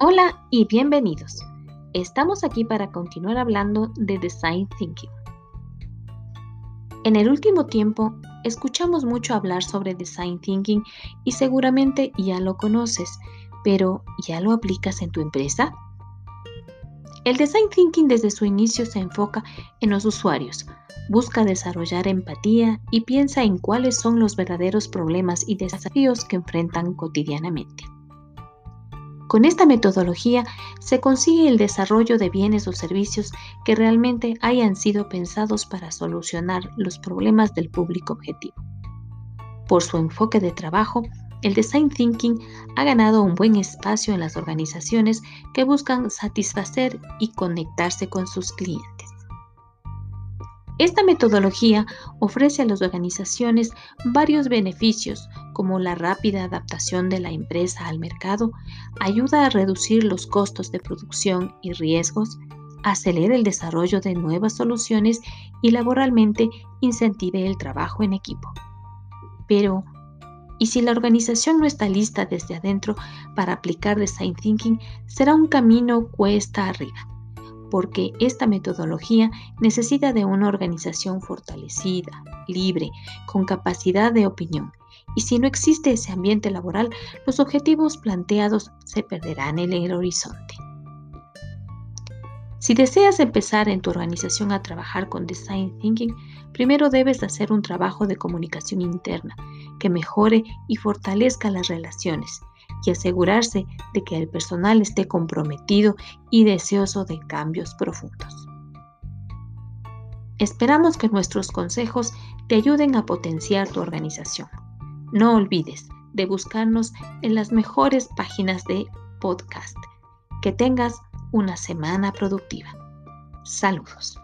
Hola y bienvenidos. Estamos aquí para continuar hablando de Design Thinking. En el último tiempo, escuchamos mucho hablar sobre Design Thinking y seguramente ya lo conoces, pero ¿ya lo aplicas en tu empresa? El Design Thinking desde su inicio se enfoca en los usuarios, busca desarrollar empatía y piensa en cuáles son los verdaderos problemas y desafíos que enfrentan cotidianamente. Con esta metodología se consigue el desarrollo de bienes o servicios que realmente hayan sido pensados para solucionar los problemas del público objetivo. Por su enfoque de trabajo, el Design Thinking ha ganado un buen espacio en las organizaciones que buscan satisfacer y conectarse con sus clientes. Esta metodología ofrece a las organizaciones varios beneficios como la rápida adaptación de la empresa al mercado, ayuda a reducir los costos de producción y riesgos, acelera el desarrollo de nuevas soluciones y laboralmente incentive el trabajo en equipo. Pero, ¿y si la organización no está lista desde adentro para aplicar Design Thinking? Será un camino cuesta arriba porque esta metodología necesita de una organización fortalecida, libre, con capacidad de opinión. Y si no existe ese ambiente laboral, los objetivos planteados se perderán en el horizonte. Si deseas empezar en tu organización a trabajar con Design Thinking, primero debes hacer un trabajo de comunicación interna que mejore y fortalezca las relaciones y asegurarse de que el personal esté comprometido y deseoso de cambios profundos. Esperamos que nuestros consejos te ayuden a potenciar tu organización. No olvides de buscarnos en las mejores páginas de podcast. Que tengas una semana productiva. Saludos.